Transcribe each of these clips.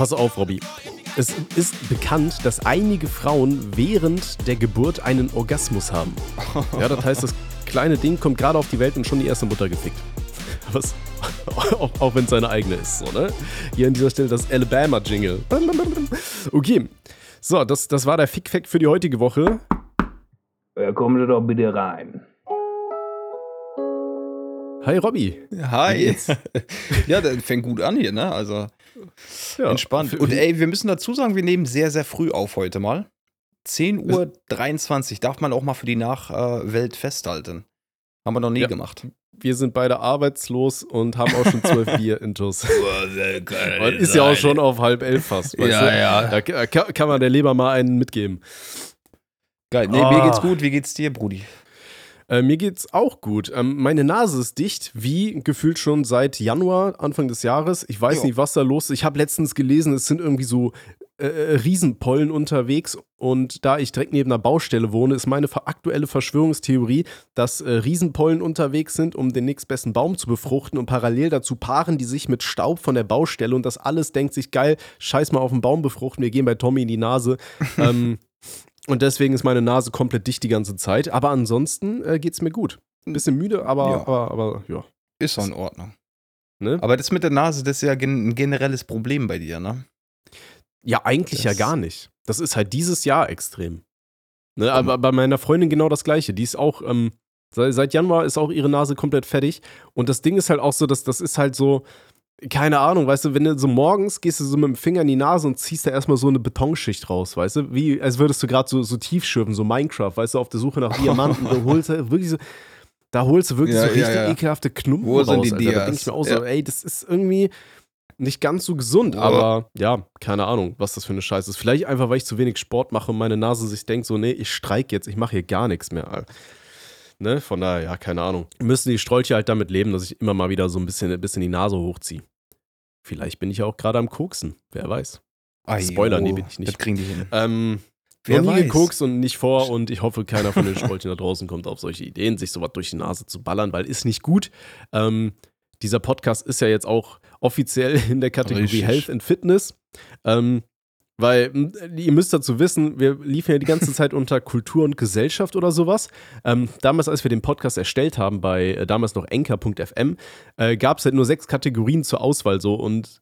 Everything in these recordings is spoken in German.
Pass auf, Robby. Es ist bekannt, dass einige Frauen während der Geburt einen Orgasmus haben. Ja, das heißt, das kleine Ding kommt gerade auf die Welt und schon die erste Mutter gefickt. Was? auch, auch wenn es seine eigene ist, so, ne? Hier an dieser Stelle das Alabama-Jingle. Okay. So, das, das war der Fick-Fact für die heutige Woche. Ja, kommen Sie doch bitte rein. Hi, Robby. Hi. ja, das fängt gut an hier, ne? Also ja, entspannt. Und ey, wir müssen dazu sagen, wir nehmen sehr, sehr früh auf heute mal. 10 Uhr 23 darf man auch mal für die Nachwelt festhalten. Haben wir noch nie ja. gemacht. Wir sind beide arbeitslos und haben auch schon zwölf Bier intus. man ist ja auch schon auf halb elf fast. ja, du? ja. Da kann man der Leber mal einen mitgeben. Geil. Nee, oh. mir geht's gut. Wie geht's dir, Brudi? Äh, mir geht's auch gut. Ähm, meine Nase ist dicht, wie gefühlt schon seit Januar, Anfang des Jahres. Ich weiß jo. nicht, was da los ist. Ich habe letztens gelesen, es sind irgendwie so äh, äh, Riesenpollen unterwegs. Und da ich direkt neben einer Baustelle wohne, ist meine aktuelle Verschwörungstheorie, dass äh, Riesenpollen unterwegs sind, um den nächstbesten Baum zu befruchten. Und parallel dazu paaren die sich mit Staub von der Baustelle. Und das alles denkt sich, geil, scheiß mal auf den Baum befruchten. Wir gehen bei Tommy in die Nase. ähm, und deswegen ist meine Nase komplett dicht die ganze Zeit. Aber ansonsten äh, geht es mir gut. Ein bisschen müde, aber ja. aber, aber ja. Ist doch in Ordnung. Ne? Aber das mit der Nase, das ist ja ein generelles Problem bei dir, ne? Ja, eigentlich das ja gar nicht. Das ist halt dieses Jahr extrem. Ne? Aber bei meiner Freundin genau das Gleiche. Die ist auch, ähm, seit Januar ist auch ihre Nase komplett fertig. Und das Ding ist halt auch so, dass das ist halt so, keine Ahnung, weißt du, wenn du so morgens gehst du so mit dem Finger in die Nase und ziehst da erstmal so eine Betonschicht raus, weißt du, wie als würdest du gerade so, so tief schürfen, so Minecraft, weißt du, auf der Suche nach Diamanten, du holst wirklich so, da holst du wirklich ja, so richtig ja, ja. ekelhafte Knumpen Wo raus, sind die Alter. Da denke ich mir auch so, ey, das ist irgendwie nicht ganz so gesund, oh. aber ja, keine Ahnung, was das für eine Scheiße ist. Vielleicht einfach, weil ich zu wenig Sport mache und meine Nase sich denkt so, nee, ich streik jetzt, ich mache hier gar nichts mehr. Alter. Ne? Von daher, ja, keine Ahnung. Müssen die Strolche halt damit leben, dass ich immer mal wieder so ein bisschen, ein bisschen die Nase hochziehe. Vielleicht bin ich ja auch gerade am Koksen, wer weiß. Ay, Spoiler, nee, bin ich nicht. Das kriegen die hin. Ähm, Wer noch nie gekokst und nicht vor und ich hoffe, keiner von den Strolchen da draußen kommt auf solche Ideen, sich sowas durch die Nase zu ballern, weil ist nicht gut. Ähm, dieser Podcast ist ja jetzt auch offiziell in der Kategorie Richtig. Health and Fitness. Ähm, weil hm, ihr müsst dazu wissen, wir liefen ja die ganze Zeit unter Kultur und Gesellschaft oder sowas. Ähm, damals, als wir den Podcast erstellt haben, bei äh, damals noch enker.fm, äh, gab es halt nur sechs Kategorien zur Auswahl so. Und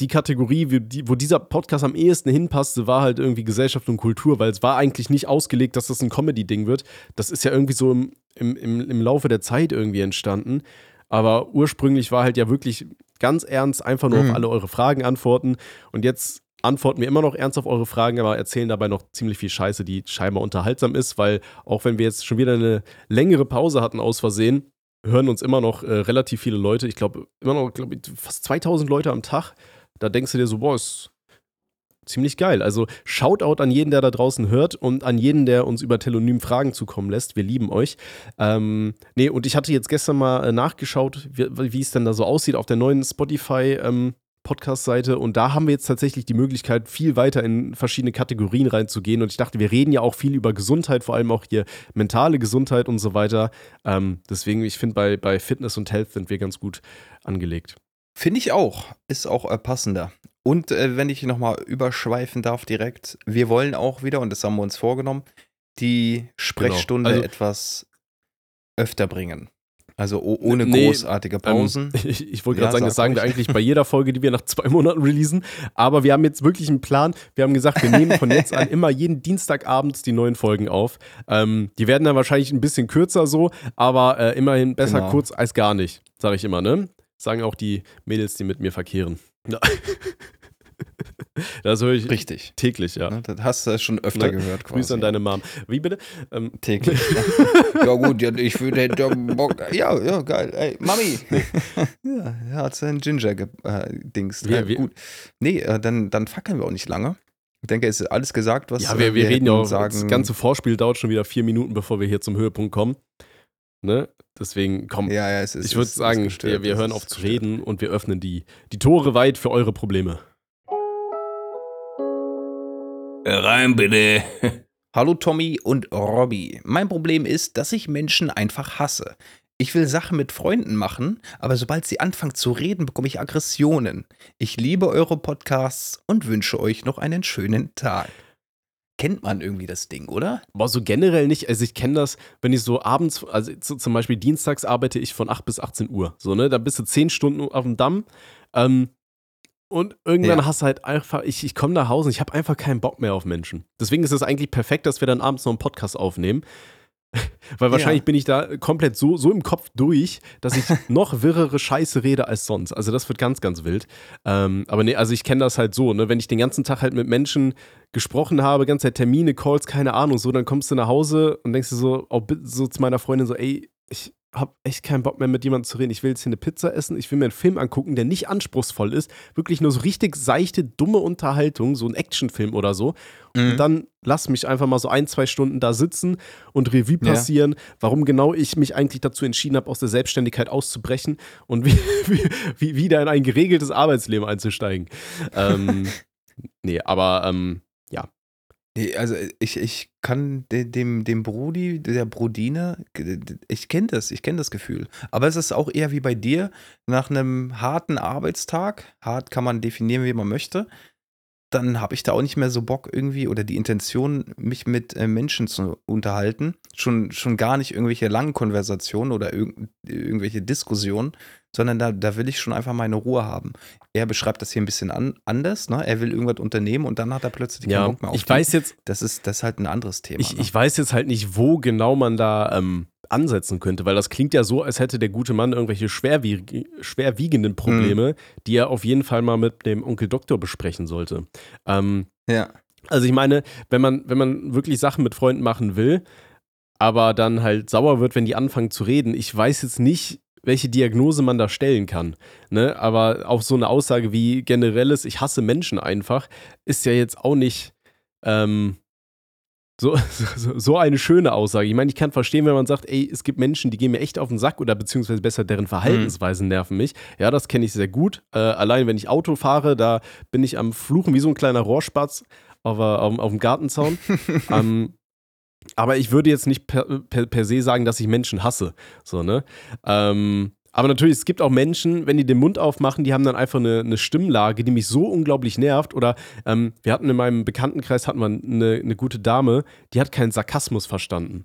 die Kategorie, wo dieser Podcast am ehesten hinpasste, war halt irgendwie Gesellschaft und Kultur, weil es war eigentlich nicht ausgelegt, dass das ein Comedy-Ding wird. Das ist ja irgendwie so im, im, im Laufe der Zeit irgendwie entstanden. Aber ursprünglich war halt ja wirklich ganz ernst, einfach nur mhm. auf alle eure Fragen antworten. Und jetzt antworten wir immer noch ernst auf eure Fragen, aber erzählen dabei noch ziemlich viel Scheiße, die scheinbar unterhaltsam ist, weil auch wenn wir jetzt schon wieder eine längere Pause hatten aus Versehen, hören uns immer noch äh, relativ viele Leute. Ich glaube, immer noch glaub ich, fast 2000 Leute am Tag. Da denkst du dir so, boah, ist ziemlich geil. Also Shoutout an jeden, der da draußen hört und an jeden, der uns über Telonym Fragen zukommen lässt. Wir lieben euch. Ähm, nee, und ich hatte jetzt gestern mal äh, nachgeschaut, wie, wie, es denn da so aussieht auf der neuen Spotify ähm, Podcast-Seite und da haben wir jetzt tatsächlich die Möglichkeit, viel weiter in verschiedene Kategorien reinzugehen. Und ich dachte, wir reden ja auch viel über Gesundheit, vor allem auch hier mentale Gesundheit und so weiter. Ähm, deswegen, ich finde, bei, bei Fitness und Health sind wir ganz gut angelegt. Finde ich auch. Ist auch äh, passender. Und äh, wenn ich nochmal überschweifen darf direkt, wir wollen auch wieder, und das haben wir uns vorgenommen, die genau. Sprechstunde genau. also, etwas öfter bringen. Also ohne nee, großartige ähm, Pausen. Ähm, ich, ich wollte gerade ja, sagen, das sagen wir eigentlich bei jeder Folge, die wir nach zwei Monaten releasen. Aber wir haben jetzt wirklich einen Plan. Wir haben gesagt, wir nehmen von jetzt an immer jeden Dienstagabend die neuen Folgen auf. Ähm, die werden dann wahrscheinlich ein bisschen kürzer so, aber äh, immerhin besser genau. kurz als gar nicht, sage ich immer, ne? Sagen auch die Mädels, die mit mir verkehren. Ja. Das höre ich Richtig. täglich, ja. Das hast du schon öfter ne? gehört. Quasi. Grüße an deine Mom. Wie bitte? Ähm. Täglich. ja, gut, ja, ich würde Bock. Ja, ja, geil. Ey, Mami. ja, er hat sein Ginger-Dings. Äh, ja, gut. Nee, äh, dann, dann fackeln wir auch nicht lange. Ich denke, es ist alles gesagt, was ja, wir, wir, wir reden ja auch. Sagen. Das ganze Vorspiel dauert schon wieder vier Minuten, bevor wir hier zum Höhepunkt kommen. Ne? Deswegen, komm, ja, ja, ist, ich würde sagen, wir, wir hören auf zu reden und wir öffnen die, die Tore weit für eure Probleme. Rein bitte. Hallo Tommy und Robby. Mein Problem ist, dass ich Menschen einfach hasse. Ich will Sachen mit Freunden machen, aber sobald sie anfangen zu reden, bekomme ich Aggressionen. Ich liebe eure Podcasts und wünsche euch noch einen schönen Tag. Kennt man irgendwie das Ding, oder? Boah, so generell nicht. Also ich kenne das, wenn ich so abends, also zum Beispiel dienstags arbeite ich von 8 bis 18 Uhr. So, ne? Da bist du 10 Stunden auf dem Damm. Ähm, und irgendwann ja. hast du halt einfach, ich, ich komme nach Hause und ich habe einfach keinen Bock mehr auf Menschen. Deswegen ist es eigentlich perfekt, dass wir dann abends noch einen Podcast aufnehmen. Weil wahrscheinlich ja. bin ich da komplett so, so im Kopf durch, dass ich noch wirrere Scheiße rede als sonst. Also das wird ganz, ganz wild. Ähm, aber nee, also ich kenne das halt so, ne? wenn ich den ganzen Tag halt mit Menschen gesprochen habe, ganze Zeit Termine, Calls, keine Ahnung, so, dann kommst du nach Hause und denkst du so, auch so zu meiner Freundin so, ey, ich, habe echt keinen Bock mehr mit jemandem zu reden. Ich will jetzt hier eine Pizza essen, ich will mir einen Film angucken, der nicht anspruchsvoll ist. Wirklich nur so richtig seichte, dumme Unterhaltung, so ein Actionfilm oder so. Mhm. Und dann lass mich einfach mal so ein, zwei Stunden da sitzen und Revue passieren, ja. warum genau ich mich eigentlich dazu entschieden habe, aus der Selbstständigkeit auszubrechen und wie, wie, wieder in ein geregeltes Arbeitsleben einzusteigen. ähm, nee, aber ähm, Nee, also äh, ich, ich kann dem, dem Brudi, der Brudine, ich kenne das, ich kenne das Gefühl. Aber es ist auch eher wie bei dir, nach einem harten Arbeitstag, hart kann man definieren, wie man möchte, dann habe ich da auch nicht mehr so Bock irgendwie oder die Intention, mich mit äh, Menschen zu unterhalten. Schon, schon gar nicht irgendwelche langen Konversationen oder irg irgendwelche Diskussionen, sondern da, da will ich schon einfach meine Ruhe haben. Er beschreibt das hier ein bisschen an, anders, ne? Er will irgendwas unternehmen und dann hat er plötzlich ja, keinen Bock mehr auf Ich weiß jetzt. Das ist, das ist halt ein anderes Thema. Ich, ne? ich weiß jetzt halt nicht, wo genau man da ähm, ansetzen könnte, weil das klingt ja so, als hätte der gute Mann irgendwelche schwerwieg schwerwiegenden Probleme, mhm. die er auf jeden Fall mal mit dem Onkel Doktor besprechen sollte. Ähm, ja. Also ich meine, wenn man, wenn man wirklich Sachen mit Freunden machen will, aber dann halt sauer wird, wenn die anfangen zu reden, ich weiß jetzt nicht, welche Diagnose man da stellen kann. Ne? Aber auch so eine Aussage wie generelles, ich hasse Menschen einfach, ist ja jetzt auch nicht. Ähm, so, so, so, eine schöne Aussage. Ich meine, ich kann verstehen, wenn man sagt, ey, es gibt Menschen, die gehen mir echt auf den Sack oder beziehungsweise besser deren Verhaltensweisen nerven mich. Ja, das kenne ich sehr gut. Äh, allein wenn ich Auto fahre, da bin ich am Fluchen wie so ein kleiner Rohrspatz auf, auf, auf dem Gartenzaun. ähm, aber ich würde jetzt nicht per, per, per, se sagen, dass ich Menschen hasse. So, ne? Ähm, aber natürlich, es gibt auch Menschen, wenn die den Mund aufmachen, die haben dann einfach eine, eine Stimmlage, die mich so unglaublich nervt. Oder ähm, wir hatten in meinem Bekanntenkreis hatten wir eine, eine gute Dame, die hat keinen Sarkasmus verstanden.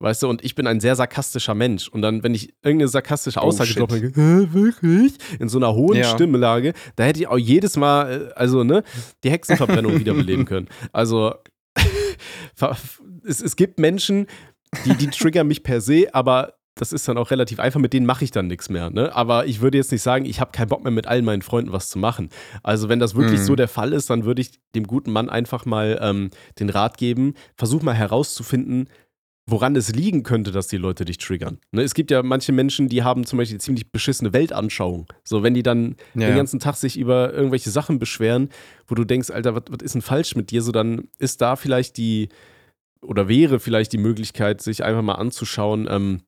Weißt du, und ich bin ein sehr sarkastischer Mensch. Und dann, wenn ich irgendeine sarkastische oh, Aussage oh, denke, wirklich? In so einer hohen ja. Stimmlage, da hätte ich auch jedes Mal, äh, also, ne, die Hexenverbrennung wiederbeleben können. Also, es, es gibt Menschen, die, die triggern mich per se, aber das ist dann auch relativ einfach, mit denen mache ich dann nichts mehr. Ne? Aber ich würde jetzt nicht sagen, ich habe keinen Bock mehr mit allen meinen Freunden was zu machen. Also wenn das wirklich mhm. so der Fall ist, dann würde ich dem guten Mann einfach mal ähm, den Rat geben, versuch mal herauszufinden, woran es liegen könnte, dass die Leute dich triggern. Ne? Es gibt ja manche Menschen, die haben zum Beispiel ziemlich beschissene Weltanschauung. So, wenn die dann ja, den ganzen Tag sich über irgendwelche Sachen beschweren, wo du denkst, Alter, was, was ist denn falsch mit dir? So, dann ist da vielleicht die, oder wäre vielleicht die Möglichkeit, sich einfach mal anzuschauen, ähm,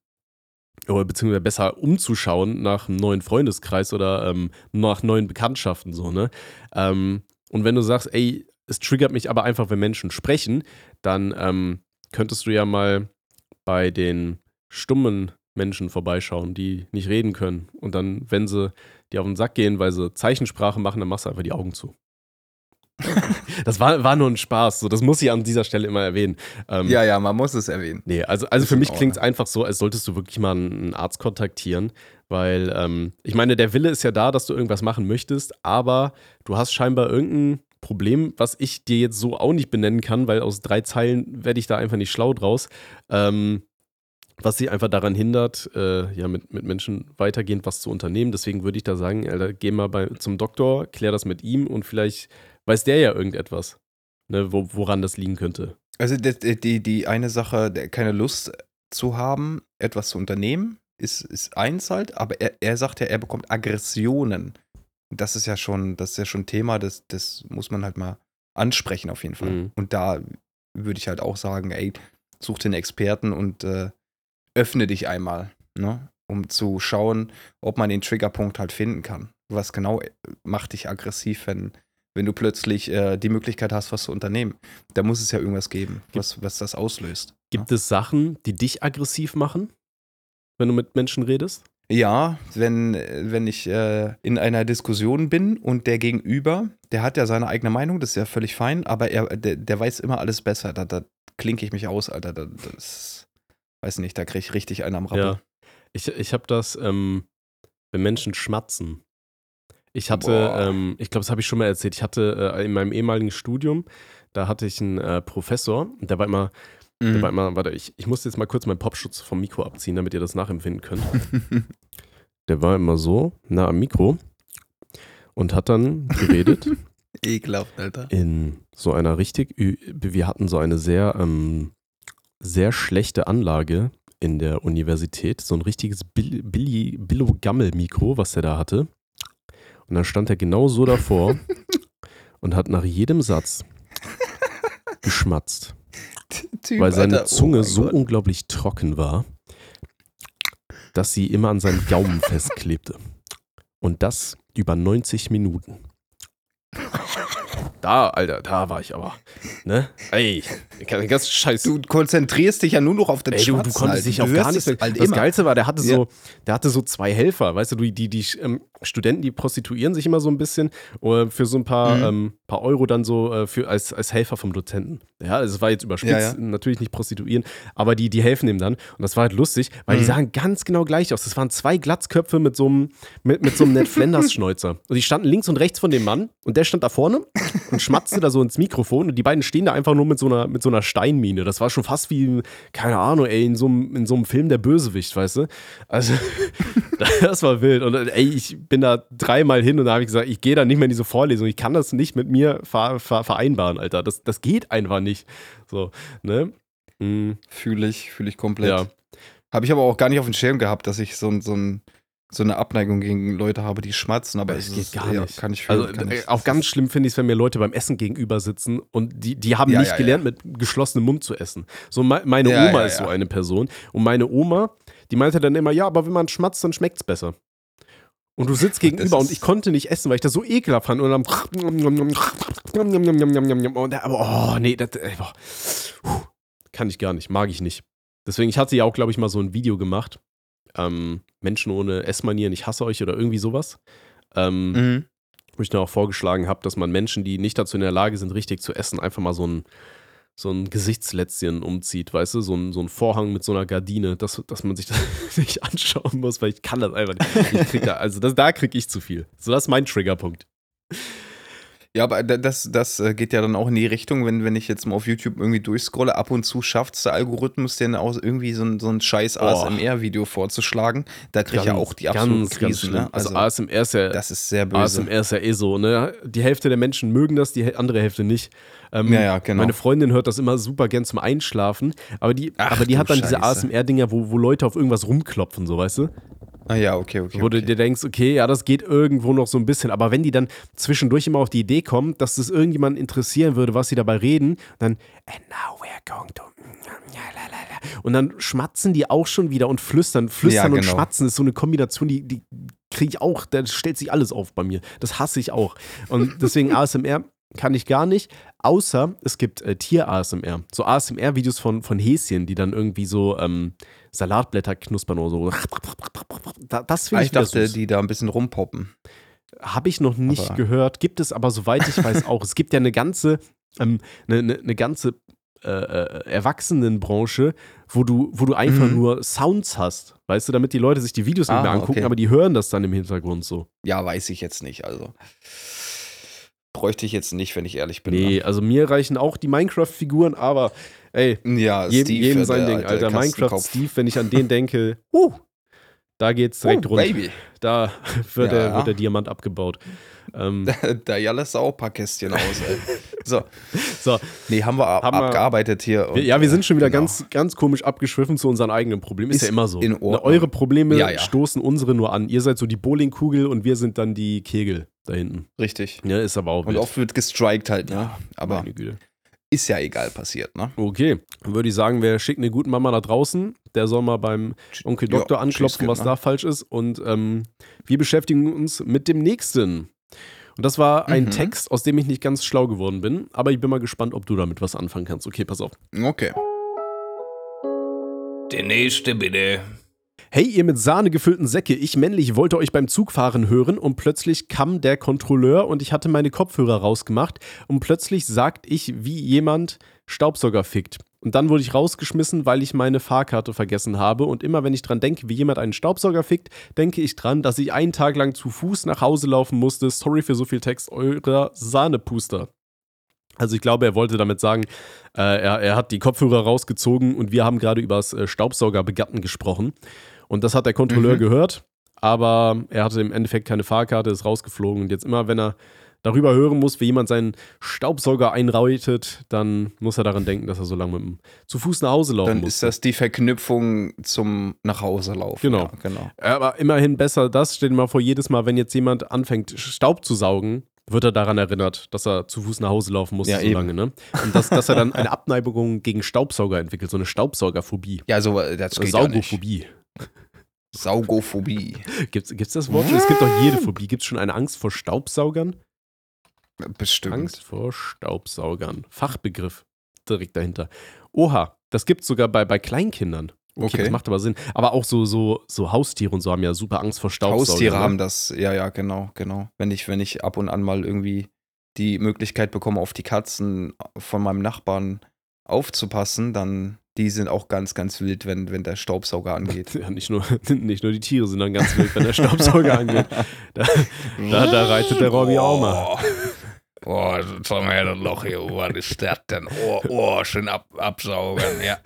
oder beziehungsweise besser umzuschauen nach einem neuen Freundeskreis oder ähm, nach neuen Bekanntschaften so, ne? Ähm, und wenn du sagst, ey, es triggert mich aber einfach, wenn Menschen sprechen, dann ähm, könntest du ja mal bei den stummen Menschen vorbeischauen, die nicht reden können. Und dann, wenn sie dir auf den Sack gehen, weil sie Zeichensprache machen, dann machst du einfach die Augen zu. das war, war nur ein Spaß. So, das muss ich an dieser Stelle immer erwähnen. Ähm, ja, ja, man muss es erwähnen. Nee, also, also für mich klingt es einfach so, als solltest du wirklich mal einen Arzt kontaktieren. Weil, ähm, ich meine, der Wille ist ja da, dass du irgendwas machen möchtest, aber du hast scheinbar irgendein Problem, was ich dir jetzt so auch nicht benennen kann, weil aus drei Zeilen werde ich da einfach nicht schlau draus. Ähm, was sie einfach daran hindert, äh, ja, mit, mit Menschen weitergehend was zu unternehmen. Deswegen würde ich da sagen, Alter, geh mal bei, zum Doktor, klär das mit ihm und vielleicht weiß der ja irgendetwas, ne, wo, woran das liegen könnte. Also die, die, die eine Sache, keine Lust zu haben, etwas zu unternehmen, ist, ist eins halt, aber er, er sagt ja, er bekommt Aggressionen. Das ist ja schon, das ist ja schon Thema, das, das muss man halt mal ansprechen auf jeden Fall. Mhm. Und da würde ich halt auch sagen, ey, such den Experten und äh, öffne dich einmal, ne? um zu schauen, ob man den Triggerpunkt halt finden kann. Was genau äh, macht dich aggressiv, wenn, wenn du plötzlich äh, die Möglichkeit hast, was zu unternehmen. Da muss es ja irgendwas geben, was, was das auslöst. Gibt ja? es Sachen, die dich aggressiv machen? wenn du mit Menschen redest? Ja, wenn, wenn ich äh, in einer Diskussion bin und der Gegenüber, der hat ja seine eigene Meinung, das ist ja völlig fein, aber er, der, der weiß immer alles besser. Da, da klinke ich mich aus, Alter. Da, das, weiß nicht, da kriege ich richtig einen am Rappel. Ja. Ich, ich habe das, ähm, wenn Menschen schmatzen. Ich hatte, ähm, ich glaube, das habe ich schon mal erzählt, ich hatte äh, in meinem ehemaligen Studium, da hatte ich einen äh, Professor, der war immer, mhm. der war immer, warte, ich, ich muss jetzt mal kurz meinen Popschutz vom Mikro abziehen, damit ihr das nachempfinden könnt. der war immer so, nah am Mikro und hat dann geredet. Ekelhaft, Alter. In so einer richtig, wir hatten so eine sehr, ähm, sehr schlechte Anlage in der Universität, so ein richtiges Billo-Gammel-Mikro, was der da hatte. Und dann stand er genau so davor und hat nach jedem Satz geschmatzt. Typ, weil seine Alter, oh Zunge oh so Gott. unglaublich trocken war, dass sie immer an seinem Gaumen festklebte. Und das über 90 Minuten. Da, Alter, da war ich aber. Ne? Ey, ganz scheiße. Du konzentrierst dich ja nur noch auf den Ey, du, du konntest dich auch gar nicht. Halt das immer. Geilste war, der hatte ja. so, der hatte so zwei Helfer, weißt du, die, die, die ähm, Studenten, die prostituieren sich immer so ein bisschen äh, für so ein paar, mhm. ähm, paar Euro dann so äh, für, als, als Helfer vom Dozenten. Ja, also es war jetzt überspitzt, ja, ja. natürlich nicht prostituieren, aber die, die helfen ihm dann. Und das war halt lustig, weil mhm. die sahen ganz genau gleich aus. Das waren zwei Glatzköpfe mit so einem, mit, mit so einem Ned Flanders-Schnäuzer. Und die standen links und rechts von dem Mann und der stand da vorne und schmatzte da so ins Mikrofon und die beiden stehen da einfach nur mit so einer, mit so einer Steinmine. Das war schon fast wie, keine Ahnung, ey, in so einem, in so einem Film der Bösewicht, weißt du? Also, das war wild. Und ey, ich bin da dreimal hin und da habe ich gesagt, ich gehe da nicht mehr in diese Vorlesung. Ich kann das nicht mit mir ver ver vereinbaren, Alter. Das, das geht einfach nicht. So, ne? Mhm. Fühle ich, fühle ich komplett. Ja. Habe ich aber auch gar nicht auf dem Schirm gehabt, dass ich so, so so eine Abneigung gegen Leute habe, die schmatzen, aber es geht gar nicht. kann ich fühlen, also kann ich, auch ganz schlimm finde ich es, wenn mir Leute beim Essen gegenüber sitzen und die, die haben ja, nicht ja, gelernt, ja. mit geschlossenem Mund zu essen. So meine Oma ist so eine Person und meine Oma, die meinte dann immer, ja, aber wenn man schmatzt, dann schmeckt es besser. Und du sitzt gegenüber und ich konnte nicht essen, weil ich das so ekelhaft fand. Und dann. Aber oh, nee, das. Kann ich gar nicht, mag ich nicht. Deswegen, ich hatte ja auch, glaube ich, mal so ein Video gemacht. Ähm, Menschen ohne Essmanieren, ich hasse euch oder irgendwie sowas. Ähm, mhm. Wo ich dann auch vorgeschlagen habe, dass man Menschen, die nicht dazu in der Lage sind, richtig zu essen, einfach mal so ein so ein Gesichtslätzchen umzieht, weißt du, so ein, so ein Vorhang mit so einer Gardine, dass, dass man sich das nicht anschauen muss, weil ich kann das einfach nicht. Ich krieg da, also das, da krieg ich zu viel. So, das ist mein Triggerpunkt. Ja, aber das, das äh, geht ja dann auch in die Richtung, wenn, wenn ich jetzt mal auf YouTube irgendwie durchscrolle, ab und zu schafft es der Algorithmus, denn auch irgendwie so ein, so ein scheiß ASMR-Video vorzuschlagen. Da kriege ich ja auch die absoluten ganz, Krisen. Ganz ne? also, also, ASMR ist ja. Das ist sehr böse. ASMR ist ja eh so, ne? Die Hälfte der Menschen mögen das, die andere Hälfte nicht. Ähm, ja, ja, genau. Meine Freundin hört das immer super gern zum Einschlafen, aber die, Ach, aber die hat dann Scheiße. diese ASMR-Dinger, wo, wo Leute auf irgendwas rumklopfen, so weißt du? Ah ja, okay, okay. Wo okay. du dir denkst, okay, ja, das geht irgendwo noch so ein bisschen. Aber wenn die dann zwischendurch immer auf die Idee kommen, dass das irgendjemanden interessieren würde, was sie dabei reden, dann, and now we're going to. Und dann schmatzen die auch schon wieder und flüstern. Flüstern ja, genau. und schmatzen ist so eine Kombination, die, die kriege ich auch, da stellt sich alles auf bei mir. Das hasse ich auch. Und deswegen ASMR kann ich gar nicht, außer es gibt äh, Tier-ASMR. So ASMR-Videos von, von Häschen, die dann irgendwie so ähm, Salatblätter knuspern oder so. das finde ah, ich Ich dachte, süß. die da ein bisschen rumpoppen. Habe ich noch nicht aber. gehört, gibt es aber, soweit ich weiß, auch. Es gibt ja eine ganze, ähm, eine, eine, eine ganze äh, äh, Erwachsenenbranche, wo du, wo du einfach mhm. nur Sounds hast, weißt du, damit die Leute sich die Videos ah, nicht mehr angucken, okay. aber die hören das dann im Hintergrund so. Ja, weiß ich jetzt nicht, also bräuchte ich jetzt nicht, wenn ich ehrlich bin. Nee, ne? also mir reichen auch die Minecraft-Figuren, aber ey, ja, jedem, Steve, jedem sein der, Ding, Alter. Minecraft Steve, wenn ich an den denke, uh, da geht's direkt oh, runter. Baby. Da wird, ja. der, wird der Diamant abgebaut. Ähm, da, da ja lässt auch ein paar Kästchen aus, ey. So. so. Nee, haben wir haben abgearbeitet hier. Und, ja, wir sind schon wieder genau. ganz, ganz komisch abgeschwiffen zu unseren eigenen Problemen. Ist, Ist ja immer so. Ne, eure Probleme ja, ja. stoßen unsere nur an. Ihr seid so die Bowlingkugel und wir sind dann die Kegel da hinten. Richtig. Ja, ist aber auch. Und oft wird gestrikt halt, ne? Aber ist ja egal passiert, ne? Okay. Dann würde ich sagen, wer schickt eine gute Mama da draußen, der soll mal beim Onkel Doktor ja, anklopfen, was ne? da falsch ist. Und ähm, wir beschäftigen uns mit dem nächsten. Und das war ein mhm. Text, aus dem ich nicht ganz schlau geworden bin, aber ich bin mal gespannt, ob du damit was anfangen kannst. Okay, pass auf. Okay. Der nächste bitte. Hey, ihr mit Sahne gefüllten Säcke, ich männlich wollte euch beim Zugfahren hören und plötzlich kam der Kontrolleur und ich hatte meine Kopfhörer rausgemacht und plötzlich sagt ich, wie jemand Staubsauger fickt. Und dann wurde ich rausgeschmissen, weil ich meine Fahrkarte vergessen habe. Und immer wenn ich dran denke, wie jemand einen Staubsauger fickt, denke ich dran, dass ich einen Tag lang zu Fuß nach Hause laufen musste. Sorry für so viel Text, eurer Sahnepuster. Also ich glaube, er wollte damit sagen, äh, er, er, hat die Kopfhörer rausgezogen und wir haben gerade über das äh, Staubsaugerbegatten gesprochen. Und das hat der Kontrolleur mhm. gehört, aber er hatte im Endeffekt keine Fahrkarte, ist rausgeflogen. Und jetzt immer, wenn er darüber hören muss, wie jemand seinen Staubsauger einrautet, dann muss er daran denken, dass er so lange mit dem zu Fuß nach Hause laufen muss. Dann ist das die Verknüpfung zum nach Hause laufen. Genau. Ja, genau. Aber immerhin besser das. Stell dir mal vor, jedes Mal, wenn jetzt jemand anfängt, Staub zu saugen, wird er daran erinnert, dass er zu Fuß nach Hause laufen muss ja, so eben. lange, ne? Und dass, dass er dann eine Abneigung gegen Staubsauger entwickelt, so eine Staubsaugerphobie. Ja, so das geht Saugophobie. Saugophobie. Gibt es das Wort? Es gibt doch jede Phobie. Gibt es schon eine Angst vor Staubsaugern? Bestimmt. Angst vor Staubsaugern. Fachbegriff direkt dahinter. Oha, das gibt es sogar bei, bei Kleinkindern. Okay, okay, das macht aber Sinn. Aber auch so, so, so Haustiere und so haben ja super Angst vor Staubsaugern. Haustiere ne? haben das, ja, ja, genau, genau. Wenn ich, wenn ich ab und an mal irgendwie die Möglichkeit bekomme, auf die Katzen von meinem Nachbarn aufzupassen, dann die sind auch ganz, ganz wild, wenn, wenn der Staubsauger angeht. Ja, nicht nur, nicht nur die Tiere sind dann ganz wild, wenn der Staubsauger angeht. Da, da, da reitet der Robby auch mal. Boah, sag mal das Loch hier, was ist das denn? Oh, oh, schön ab, absaugen, ja.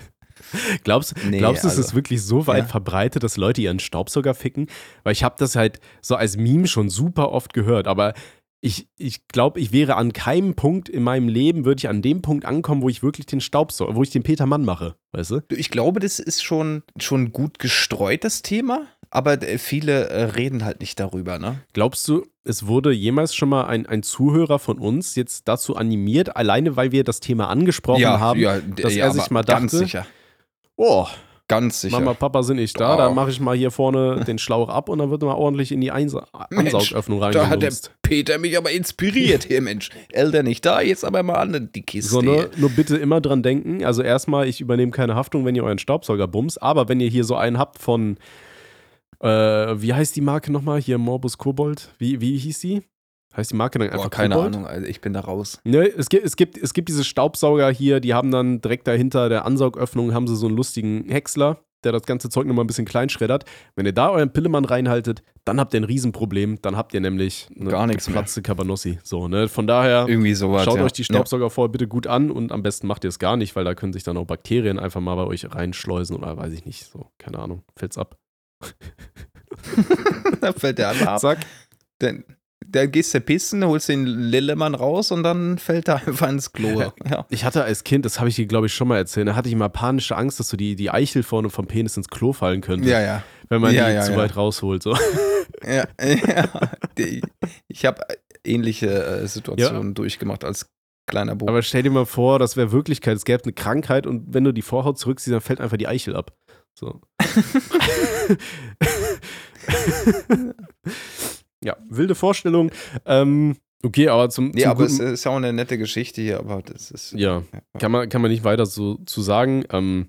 Glaubst, nee, glaubst du, also, es ist wirklich so weit ja. verbreitet, dass Leute ihren Staubsauger ficken? Weil ich habe das halt so als Meme schon super oft gehört, aber ich, ich glaube, ich wäre an keinem Punkt in meinem Leben, würde ich an dem Punkt ankommen, wo ich wirklich den Staubsauger, wo ich den Peter Mann mache, weißt du? Ich glaube, das ist schon, schon gut gestreut, das Thema, aber viele äh, reden halt nicht darüber, ne? Glaubst du, es wurde jemals schon mal ein, ein Zuhörer von uns jetzt dazu animiert, alleine weil wir das Thema angesprochen ja, haben, ja, dass ja, er sich mal dachte, ganz sicher. oh, Ganz sicher. Mama, Papa sind nicht da, oh. dann mache ich mal hier vorne den Schlauch ab und dann wird mal ordentlich in die Einsa Ansaugöffnung rein. Da hat der Peter mich aber inspiriert hier, Mensch. Eltern nicht da, jetzt aber mal an die Kiste. So, nur, nur bitte immer dran denken. Also erstmal, ich übernehme keine Haftung, wenn ihr euren Staubsauger bumst, aber wenn ihr hier so einen habt von, äh, wie heißt die Marke nochmal? Hier Morbus Kobold. Wie, wie hieß die? Heißt die Marke dann einfach Boah, keine Kobold? Ahnung, also ich bin da raus. Ne, es gibt, es, gibt, es gibt diese Staubsauger hier, die haben dann direkt dahinter der Ansaugöffnung haben sie so einen lustigen Häcksler, der das ganze Zeug nochmal ein bisschen klein schreddert. Wenn ihr da euren Pillemann reinhaltet, dann habt ihr ein Riesenproblem. Dann habt ihr nämlich eine Gar nichts Platze Cabanossi. So, ne? Von daher Irgendwie sowas, schaut ja. euch die Staubsauger ja. vorher bitte gut an und am besten macht ihr es gar nicht, weil da können sich dann auch Bakterien einfach mal bei euch reinschleusen oder weiß ich nicht. So, keine Ahnung. Fällt's ab. da fällt der alle ab. Zack. Denn da gehst du pissen, holst den Lillemann raus und dann fällt er einfach ins Klo. Ja. Ich hatte als Kind, das habe ich dir, glaube ich, schon mal erzählt, da hatte ich mal panische Angst, dass so die, die Eichel vorne vom Penis ins Klo fallen könnte. Ja, ja. Wenn man ja, die ja, zu weit rausholt. So. Ja, ja. Ich habe ähnliche äh, Situationen durchgemacht als kleiner Bub. Aber stell dir mal vor, das wäre Wirklichkeit. Es gäbe eine Krankheit und wenn du die Vorhaut zurückziehst, dann fällt einfach die Eichel ab. So. Ja, wilde Vorstellung. Ähm, okay, aber zum. Nee, aber es ist ja auch eine nette Geschichte hier, aber das ist. Ja, ja. Kann, man, kann man nicht weiter so zu sagen. Ähm,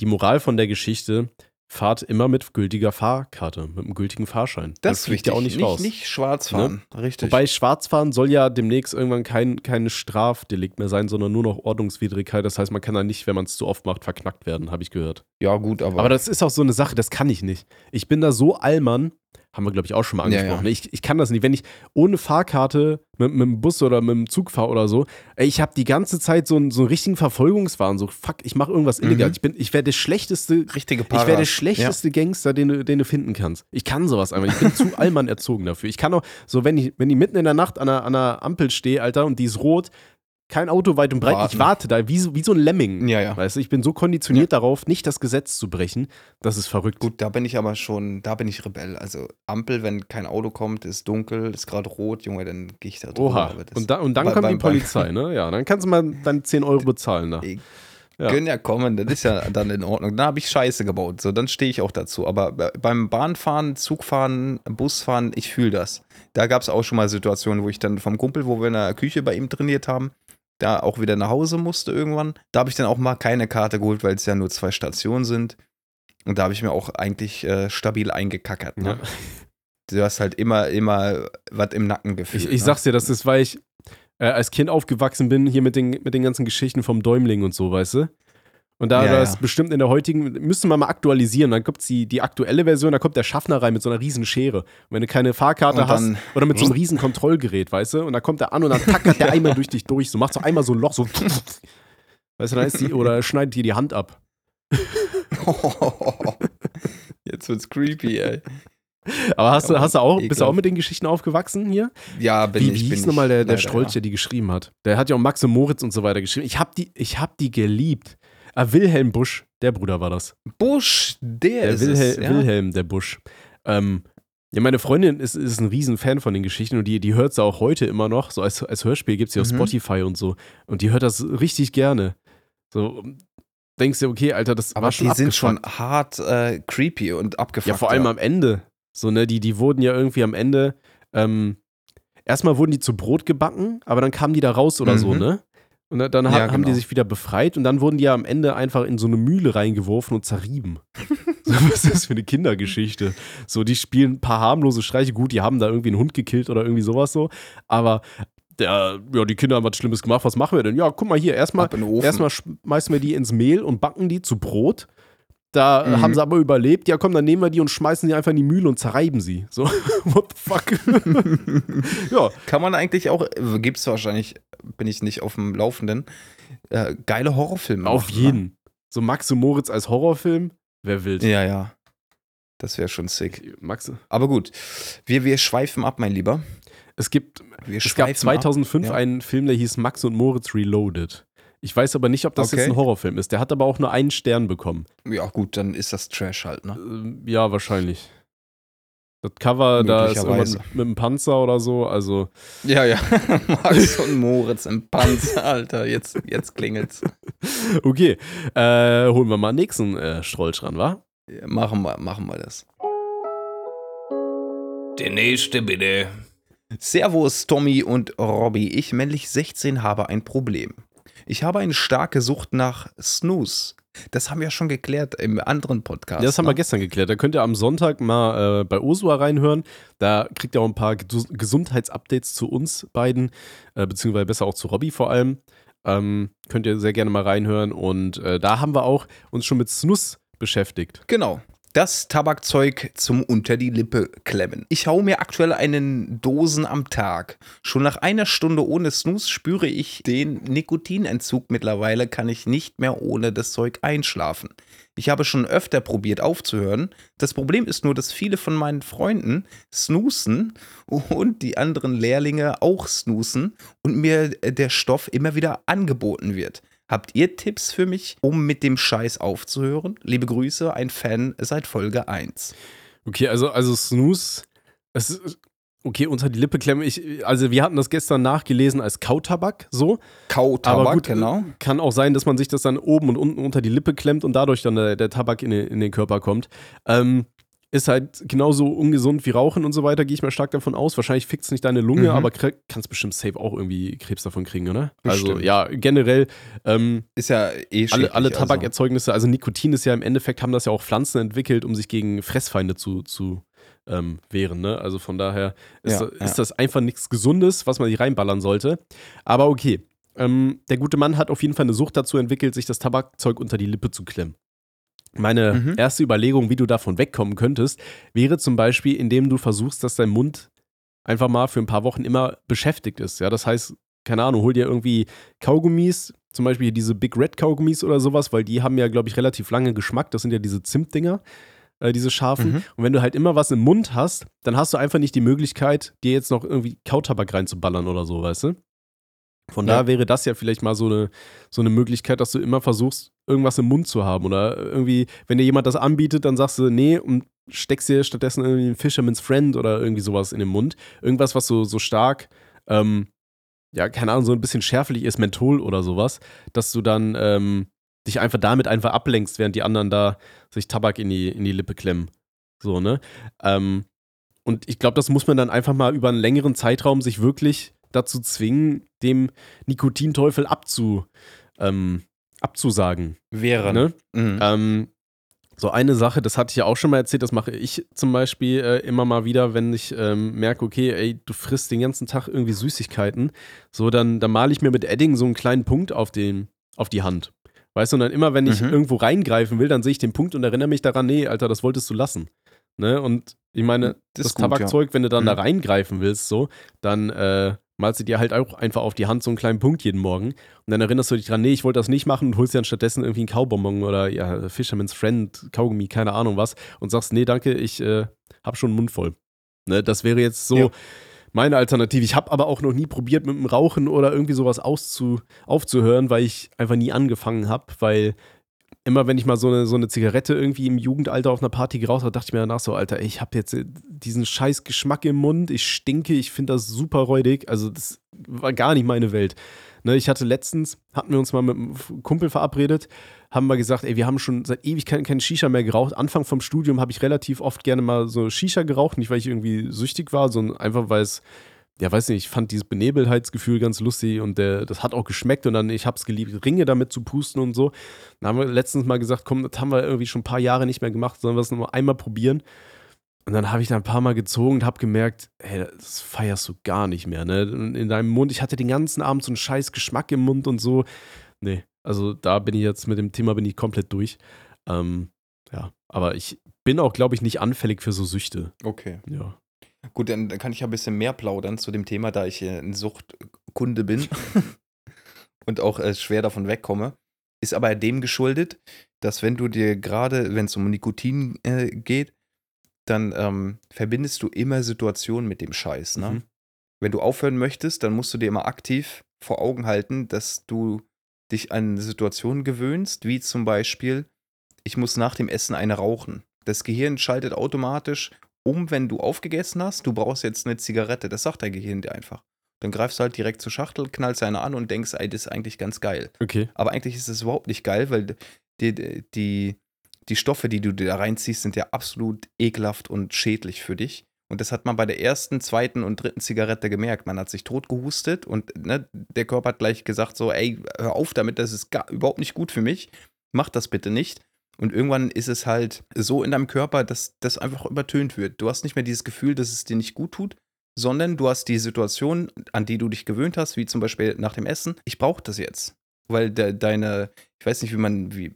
die Moral von der Geschichte fahrt immer mit gültiger Fahrkarte, mit einem gültigen Fahrschein. Das fliegt ja auch nicht, nicht raus. Nicht schwarz fahren, ne? richtig. Wobei Schwarzfahren soll ja demnächst irgendwann kein, kein Strafdelikt mehr sein, sondern nur noch Ordnungswidrigkeit. Das heißt, man kann da nicht, wenn man es zu oft macht, verknackt werden, habe ich gehört. Ja, gut, aber. Aber das ist auch so eine Sache, das kann ich nicht. Ich bin da so allmann, haben wir, glaube ich, auch schon mal angesprochen. Ja, ja. Ich, ich kann das nicht. Wenn ich ohne Fahrkarte mit, mit dem Bus oder mit dem Zug fahre oder so, ich habe die ganze Zeit so einen, so einen richtigen Verfolgungswahn. So, fuck, ich mache irgendwas illegal. Mhm. Ich, ich werde der schlechteste, Richtige ich werde der schlechteste ja. Gangster, den du, den du finden kannst. Ich kann sowas einfach. Ich bin zu allmann erzogen dafür. Ich kann auch, so, wenn ich, wenn ich mitten in der Nacht an einer, an einer Ampel stehe, Alter, und die ist rot, kein Auto weit und breit. Warten. Ich warte da wie, wie so ein Lemming. Ja, ja. Weißt du, ich bin so konditioniert ja. darauf, nicht das Gesetz zu brechen. Das ist verrückt. Gut, da bin ich aber schon, da bin ich Rebell. Also Ampel, wenn kein Auto kommt, ist dunkel, ist gerade rot, Junge, dann gehe ich da drüber. Oha. Und, da, und dann bei, kommt bei, die Polizei, ne? Ja, dann kannst du mal dann 10 Euro bezahlen. Da. Ja. Können ja kommen, das ist ja dann in Ordnung. Da habe ich Scheiße gebaut, so dann stehe ich auch dazu. Aber beim Bahnfahren, Zugfahren, Busfahren, ich fühle das. Da gab es auch schon mal Situationen, wo ich dann vom Kumpel, wo wir in der Küche bei ihm trainiert haben, da auch wieder nach Hause musste irgendwann. Da habe ich dann auch mal keine Karte geholt, weil es ja nur zwei Stationen sind. Und da habe ich mir auch eigentlich äh, stabil eingekackert. Ne? Ja. Du hast halt immer, immer was im Nacken gefühlt. Ich, ich ne? sag's dir, das ist, weil ich äh, als Kind aufgewachsen bin, hier mit den, mit den ganzen Geschichten vom Däumling und so, weißt du? Und da, ja, da ist ja. bestimmt in der heutigen, müsste man mal aktualisieren. Dann kommt die, die aktuelle Version, da kommt der Schaffner rein mit so einer riesen Schere. Und wenn du keine Fahrkarte dann, hast, oder mit so einem riesen Kontrollgerät, weißt du, und da kommt der an und dann tackert der einmal durch dich durch. So macht so einmal so ein Loch, so. Weißt du, dann ist die, oder schneidet dir die Hand ab. Jetzt wird's creepy, ey. Aber hast du, hast du auch, bist du auch mit den Geschichten aufgewachsen hier? Ja, bin wie, ich. Wie hieß nochmal der, der Strolch, ja. der die geschrieben hat? Der hat ja auch Max und Moritz und so weiter geschrieben. Ich hab die, ich hab die geliebt. Ah, Wilhelm Busch, der Bruder war das. Busch, der, der ist Wilhel es, ja? Wilhelm, der Busch. Ähm, ja, meine Freundin ist, ist ein Riesenfan von den Geschichten und die, die hört sie auch heute immer noch. So als, als Hörspiel gibt es sie auf mhm. Spotify und so. Und die hört das richtig gerne. So, denkst du, okay, Alter, das Aber war schon die sind schon hart äh, creepy und abgefuckt. Ja, vor allem am Ende. So, ne, die, die wurden ja irgendwie am Ende, ähm, erstmal wurden die zu Brot gebacken, aber dann kamen die da raus oder mhm. so, ne? Und dann ja, haben genau. die sich wieder befreit und dann wurden die ja am Ende einfach in so eine Mühle reingeworfen und zerrieben. so, was ist das für eine Kindergeschichte? So, die spielen ein paar harmlose Streiche. Gut, die haben da irgendwie einen Hund gekillt oder irgendwie sowas so. Aber der, ja, die Kinder haben was Schlimmes gemacht. Was machen wir denn? Ja, guck mal hier. Erstmal, erstmal schmeißen wir die ins Mehl und backen die zu Brot. Da mhm. haben sie aber überlebt. Ja, komm, dann nehmen wir die und schmeißen sie einfach in die Mühle und zerreiben sie. So, what the fuck? ja. Kann man eigentlich auch, gibt es wahrscheinlich, bin ich nicht auf dem Laufenden, äh, geile Horrorfilme. Auf machen, ne? jeden. Ne? So Max und Moritz als Horrorfilm, wer will. Ja, ja. Das wäre schon sick. Max. Aber gut, wir, wir schweifen ab, mein Lieber. Es gibt, wir es gab 2005 ja. einen Film, der hieß Max und Moritz Reloaded. Ich weiß aber nicht, ob das okay. jetzt ein Horrorfilm ist. Der hat aber auch nur einen Stern bekommen. Ja, gut, dann ist das Trash halt, ne? Äh, ja, wahrscheinlich. Das Cover, da ist irgendwas mit einem Panzer oder so, also. Ja, ja. Max und Moritz im Panzer, Alter. Jetzt, jetzt klingelt's. Okay, äh, holen wir mal den nächsten äh, Strolch ran, wa? Ja, machen wir, machen wir das. Der nächste bitte. Servus, Tommy und Robby. Ich, männlich 16, habe ein Problem. Ich habe eine starke Sucht nach Snooze. Das haben wir ja schon geklärt im anderen Podcast. Ja, das haben ne? wir gestern geklärt. Da könnt ihr am Sonntag mal äh, bei Osua reinhören. Da kriegt ihr auch ein paar Gesundheitsupdates zu uns beiden, äh, beziehungsweise besser auch zu Robby vor allem. Ähm, könnt ihr sehr gerne mal reinhören. Und äh, da haben wir auch uns schon mit Snus beschäftigt. Genau das Tabakzeug zum unter die Lippe klemmen. Ich hau mir aktuell einen Dosen am Tag. Schon nach einer Stunde ohne Snooze spüre ich den Nikotinentzug. Mittlerweile kann ich nicht mehr ohne das Zeug einschlafen. Ich habe schon öfter probiert aufzuhören. Das Problem ist nur, dass viele von meinen Freunden snoosen und die anderen Lehrlinge auch snoosen und mir der Stoff immer wieder angeboten wird. Habt ihr Tipps für mich, um mit dem Scheiß aufzuhören? Liebe Grüße, ein Fan seit Folge 1. Okay, also, also Snooze, es okay, unter die Lippe klemmen. Ich, also wir hatten das gestern nachgelesen als Kautabak, so. Kautabak, Aber gut, genau. Kann auch sein, dass man sich das dann oben und unten unter die Lippe klemmt und dadurch dann der, der Tabak in den, in den Körper kommt. Ähm, ist halt genauso ungesund wie Rauchen und so weiter, gehe ich mal stark davon aus. Wahrscheinlich fickt es nicht deine Lunge, mhm. aber kannst bestimmt safe auch irgendwie Krebs davon kriegen, oder? Also, bestimmt. Also ja, generell ähm, ist ja eh alle, alle also. Tabakerzeugnisse, also. also Nikotin ist ja im Endeffekt, haben das ja auch Pflanzen entwickelt, um sich gegen Fressfeinde zu, zu ähm, wehren, ne? Also von daher ist, ja, ist ja. das einfach nichts Gesundes, was man sich reinballern sollte. Aber okay. Ähm, der gute Mann hat auf jeden Fall eine Sucht dazu entwickelt, sich das Tabakzeug unter die Lippe zu klemmen. Meine mhm. erste Überlegung, wie du davon wegkommen könntest, wäre zum Beispiel, indem du versuchst, dass dein Mund einfach mal für ein paar Wochen immer beschäftigt ist. Ja, das heißt, keine Ahnung, hol dir irgendwie Kaugummis, zum Beispiel diese Big Red Kaugummis oder sowas, weil die haben ja, glaube ich, relativ lange Geschmack. Das sind ja diese Zimtdinger, äh, diese scharfen. Mhm. Und wenn du halt immer was im Mund hast, dann hast du einfach nicht die Möglichkeit, dir jetzt noch irgendwie Kautabak reinzuballern oder so, weißt du? Von ja. da wäre das ja vielleicht mal so eine, so eine Möglichkeit, dass du immer versuchst, irgendwas im Mund zu haben. Oder irgendwie, wenn dir jemand das anbietet, dann sagst du, nee, und steckst dir stattdessen irgendwie einen Fisherman's Friend oder irgendwie sowas in den Mund. Irgendwas, was so, so stark, ähm, ja, keine Ahnung, so ein bisschen schärflich ist, Menthol oder sowas, dass du dann ähm, dich einfach damit einfach ablenkst, während die anderen da sich Tabak in die, in die Lippe klemmen. So, ne? Ähm, und ich glaube, das muss man dann einfach mal über einen längeren Zeitraum sich wirklich dazu zwingen, dem Nikotinteufel abzu, ähm, abzusagen. Wäre. Ne? Mhm. Ähm, So eine Sache, das hatte ich ja auch schon mal erzählt, das mache ich zum Beispiel äh, immer mal wieder, wenn ich ähm, merke, okay, ey, du frisst den ganzen Tag irgendwie Süßigkeiten, so dann, dann male ich mir mit Edding so einen kleinen Punkt auf, den, auf die Hand. Weißt du, und dann immer, wenn ich mhm. irgendwo reingreifen will, dann sehe ich den Punkt und erinnere mich daran, nee, Alter, das wolltest du lassen. Ne? Und ich meine, das, das gut, Tabakzeug, ja. wenn du dann mhm. da reingreifen willst, so, dann äh, malst du dir halt auch einfach auf die Hand so einen kleinen Punkt jeden Morgen. Und dann erinnerst du dich dran, nee, ich wollte das nicht machen und holst dir dann stattdessen irgendwie einen Kaubonbon oder ja, Fisherman's Friend, Kaugummi, keine Ahnung was. Und sagst, nee, danke, ich äh, hab schon einen Mund voll. Ne, das wäre jetzt so ja. meine Alternative. Ich habe aber auch noch nie probiert, mit dem Rauchen oder irgendwie sowas auszu aufzuhören, weil ich einfach nie angefangen habe, weil immer wenn ich mal so eine, so eine Zigarette irgendwie im Jugendalter auf einer Party geraucht habe, dachte ich mir danach so, Alter, ich habe jetzt diesen scheiß Geschmack im Mund, ich stinke, ich finde das super räudig. Also das war gar nicht meine Welt. Ne, ich hatte letztens, hatten wir uns mal mit einem Kumpel verabredet, haben wir gesagt, ey, wir haben schon seit Ewigkeiten keine Shisha mehr geraucht. Anfang vom Studium habe ich relativ oft gerne mal so Shisha geraucht, nicht weil ich irgendwie süchtig war, sondern einfach weil es ja, weiß nicht, ich fand dieses Benebelheitsgefühl ganz lustig und der, das hat auch geschmeckt und dann, ich habe es geliebt, Ringe damit zu pusten und so. Dann haben wir letztens mal gesagt, komm, das haben wir irgendwie schon ein paar Jahre nicht mehr gemacht, sollen wir es nochmal einmal probieren. Und dann habe ich da ein paar Mal gezogen und habe gemerkt, hey, das feierst du gar nicht mehr, ne? In deinem Mund, ich hatte den ganzen Abend so einen scheiß Geschmack im Mund und so. Nee, also da bin ich jetzt mit dem Thema bin ich komplett durch. Ähm, ja, aber ich bin auch, glaube ich, nicht anfällig für so Süchte. Okay. Ja. Gut, dann, kann ich ja ein bisschen mehr plaudern zu dem Thema, da ich äh, ein Suchtkunde bin und auch äh, schwer davon wegkomme. Ist aber dem geschuldet, dass wenn du dir gerade, wenn es um Nikotin äh, geht, dann ähm, verbindest du immer Situationen mit dem Scheiß. Ne? Mhm. Wenn du aufhören möchtest, dann musst du dir immer aktiv vor Augen halten, dass du dich an Situationen gewöhnst, wie zum Beispiel, ich muss nach dem Essen eine rauchen. Das Gehirn schaltet automatisch um, wenn du aufgegessen hast, du brauchst jetzt eine Zigarette. Das sagt dein Gehirn dir einfach. Dann greifst du halt direkt zur Schachtel, knallst eine an und denkst, ey, das ist eigentlich ganz geil. Okay. Aber eigentlich ist es überhaupt nicht geil, weil die, die, die Stoffe, die du da reinziehst, sind ja absolut ekelhaft und schädlich für dich. Und das hat man bei der ersten, zweiten und dritten Zigarette gemerkt. Man hat sich tot gehustet und ne, der Körper hat gleich gesagt so, ey, hör auf damit, das ist gar, überhaupt nicht gut für mich. Mach das bitte nicht. Und irgendwann ist es halt so in deinem Körper, dass das einfach übertönt wird. Du hast nicht mehr dieses Gefühl, dass es dir nicht gut tut, sondern du hast die Situation, an die du dich gewöhnt hast, wie zum Beispiel nach dem Essen. Ich brauche das jetzt. Weil de, deine, ich weiß nicht, wie man, wie,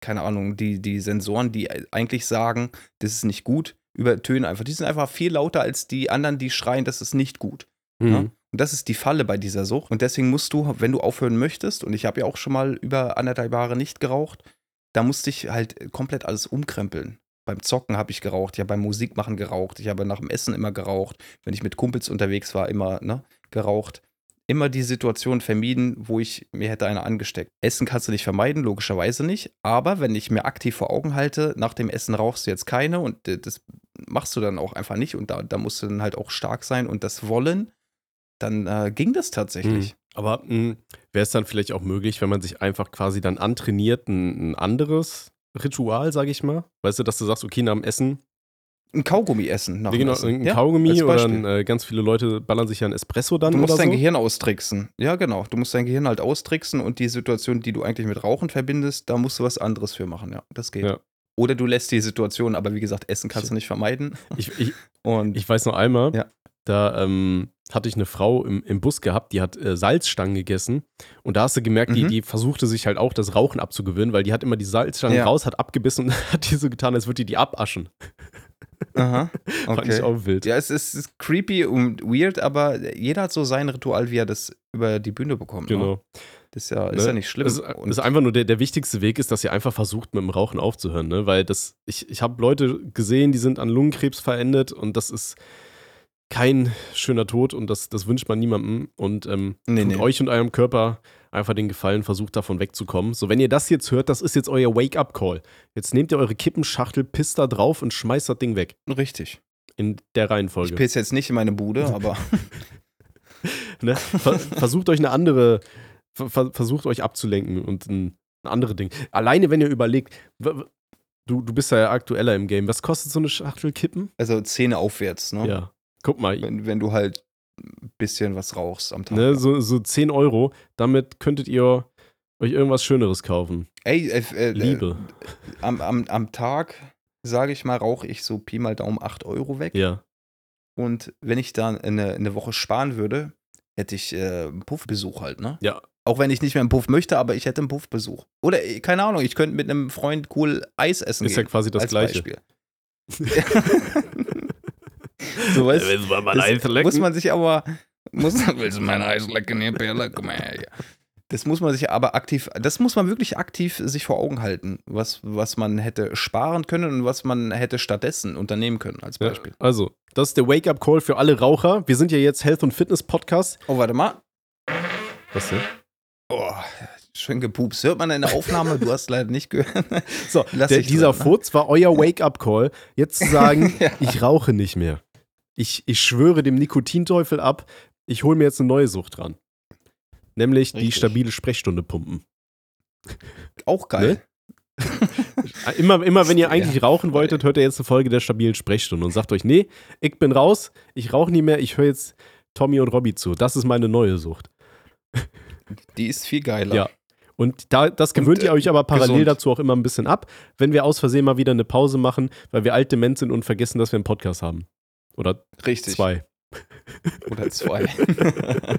keine Ahnung, die, die Sensoren, die eigentlich sagen, das ist nicht gut, übertönen einfach. Die sind einfach viel lauter als die anderen, die schreien, das ist nicht gut. Mhm. Ja? Und das ist die Falle bei dieser Sucht. Und deswegen musst du, wenn du aufhören möchtest, und ich habe ja auch schon mal über anderthalb Jahre nicht geraucht, da musste ich halt komplett alles umkrempeln. Beim Zocken habe ich geraucht, habe beim Musikmachen geraucht, ich habe nach dem Essen immer geraucht, wenn ich mit Kumpels unterwegs war, immer ne, geraucht. Immer die Situation vermieden, wo ich mir hätte eine angesteckt. Essen kannst du nicht vermeiden, logischerweise nicht. Aber wenn ich mir aktiv vor Augen halte, nach dem Essen rauchst du jetzt keine und das machst du dann auch einfach nicht und da, da musst du dann halt auch stark sein und das wollen, dann äh, ging das tatsächlich. Mhm. Aber hm, wäre es dann vielleicht auch möglich, wenn man sich einfach quasi dann antrainiert, ein, ein anderes Ritual, sage ich mal? Weißt du, dass du sagst, okay, nach dem Essen. Ein Kaugummi essen. Nach genau, Essen. ein ja, Kaugummi oder ein, äh, ganz viele Leute ballern sich ja ein Espresso dann. Du musst oder dein so. Gehirn austricksen. Ja, genau. Du musst dein Gehirn halt austricksen und die Situation, die du eigentlich mit Rauchen verbindest, da musst du was anderes für machen. Ja, das geht. Ja. Oder du lässt die Situation, aber wie gesagt, Essen kannst du nicht vermeiden. Ich, ich, und ich weiß noch einmal, ja. da ähm, hatte ich eine Frau im, im Bus gehabt, die hat äh, Salzstangen gegessen. Und da hast du gemerkt, mhm. die, die versuchte sich halt auch das Rauchen abzugewöhnen, weil die hat immer die Salzstangen ja. raus, hat abgebissen und hat die so getan, als würde die die abaschen. Aha. Okay. Fand ich auch wild. Ja, es ist, es ist, creepy und weird, aber jeder hat so sein Ritual, wie er das über die Bühne bekommt. Ne? Genau. Ne? Das ist ja, ist ne? ja nicht schlimm. Das, das ist einfach nur der, der wichtigste Weg, ist, dass ihr einfach versucht, mit dem Rauchen aufzuhören. Ne? Weil das, ich, ich habe Leute gesehen, die sind an Lungenkrebs verendet und das ist kein schöner Tod und das, das wünscht man niemandem. Und ähm, nee, nee. euch und eurem Körper einfach den Gefallen, versucht davon wegzukommen. So, wenn ihr das jetzt hört, das ist jetzt euer Wake-up-Call. Jetzt nehmt ihr eure Kippenschachtel, pisst da drauf und schmeißt das Ding weg. Richtig. In der Reihenfolge. Ich piss jetzt nicht in meine Bude, aber. ne? Versucht euch eine andere, versucht euch abzulenken und ein, ein andere Ding. Alleine, wenn ihr überlegt, du, du bist ja aktueller im Game. Was kostet so eine Schachtel Kippen? Also Zähne aufwärts, ne? Ja. Guck mal. Wenn, wenn du halt ein bisschen was rauchst am Tag. Ne, so, so 10 Euro, damit könntet ihr Euch irgendwas Schöneres kaufen. Ey, äh, äh, Liebe. Äh, am, am, am Tag, sage ich mal, rauche ich so Pi mal Daumen 8 Euro weg. Ja. Und wenn ich dann eine, eine Woche sparen würde, hätte ich äh, einen Puffbesuch halt, ne? Ja. Auch wenn ich nicht mehr einen Puff möchte, aber ich hätte einen Puffbesuch. Oder, äh, keine Ahnung, ich könnte mit einem Freund cool Eis essen Ist gehen. ja quasi das Gleiche. So, weißt, Willst du mal mein das Eis lecken? muss man sich aber, muss, Willst du mein Eis lecken, hier, Perle? Komm her. hier. das muss man sich aber aktiv, das muss man wirklich aktiv sich vor Augen halten, was, was man hätte sparen können und was man hätte stattdessen unternehmen können, als Ja, Beispiel. also, das ist der Wake-up-Call für alle Raucher. Wir sind ja jetzt Health- und Fitness-Podcast. Oh, warte mal. Was denn? Oh, schön gepupst. Hört man in der Aufnahme? Du hast leider nicht gehört. So, Lass der, dieser drin, ne? Furz war euer Wake-up-Call. Jetzt zu sagen, Ja. ich rauche nicht mehr. Ich, ich schwöre dem Nikotinteufel ab, ich hole mir jetzt eine neue Sucht dran. Nämlich die Richtig. stabile Sprechstunde pumpen. Auch geil. Immer, immer wenn ihr eigentlich Ja, rauchen wolltet, hört ihr jetzt eine Folge der stabilen Sprechstunde und sagt euch, nee, ich bin raus, ich rauche nie mehr, ich höre jetzt Tommy und Robby zu. Das ist meine neue Sucht. Die ist viel geiler. Ja. Und da, das gewöhnt Und, ihr euch aber parallel gesund. dazu auch immer ein bisschen ab, wenn wir aus Versehen mal wieder eine Pause machen, weil wir alt dement sind und vergessen, dass wir einen Podcast haben. Oder Richtig. zwei. Oder zwei.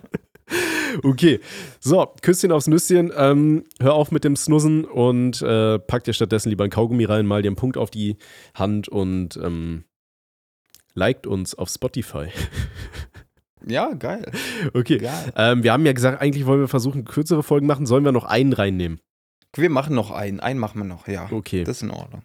Okay, so, Küsschen aufs Nüsschen. Ähm, hör auf mit dem Snussen und äh, pack dir stattdessen lieber ein Kaugummi rein, mal dir einen Punkt auf die Hand und ähm, liked uns auf Spotify. ja, geil. Okay. Geil. Ähm, wir haben ja gesagt, eigentlich wollen wir versuchen, kürzere Folgen machen. Sollen wir noch einen reinnehmen? Wir machen noch einen. Einen machen wir noch, ja. Okay. Das ist in Ordnung.